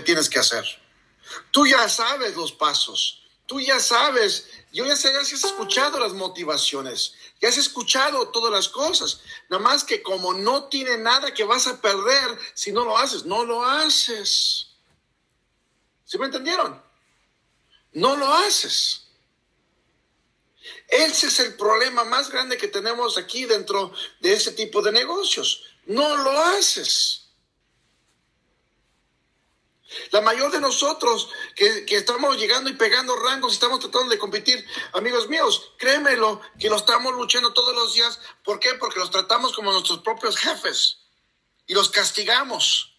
tienes que hacer. Tú ya sabes los pasos. Tú ya sabes, yo ya sé, ya has escuchado las motivaciones, ya has escuchado todas las cosas. Nada más que como no tiene nada que vas a perder si no lo haces, no lo haces. ¿Sí me entendieron? No lo haces. Ese es el problema más grande que tenemos aquí dentro de ese tipo de negocios. No lo haces. La mayor de nosotros que, estamos llegando y pegando rangos estamos tratando de competir, amigos míos, créemelo, que lo estamos luchando todos los días. ¿Por qué? Porque los tratamos como nuestros propios jefes y los castigamos.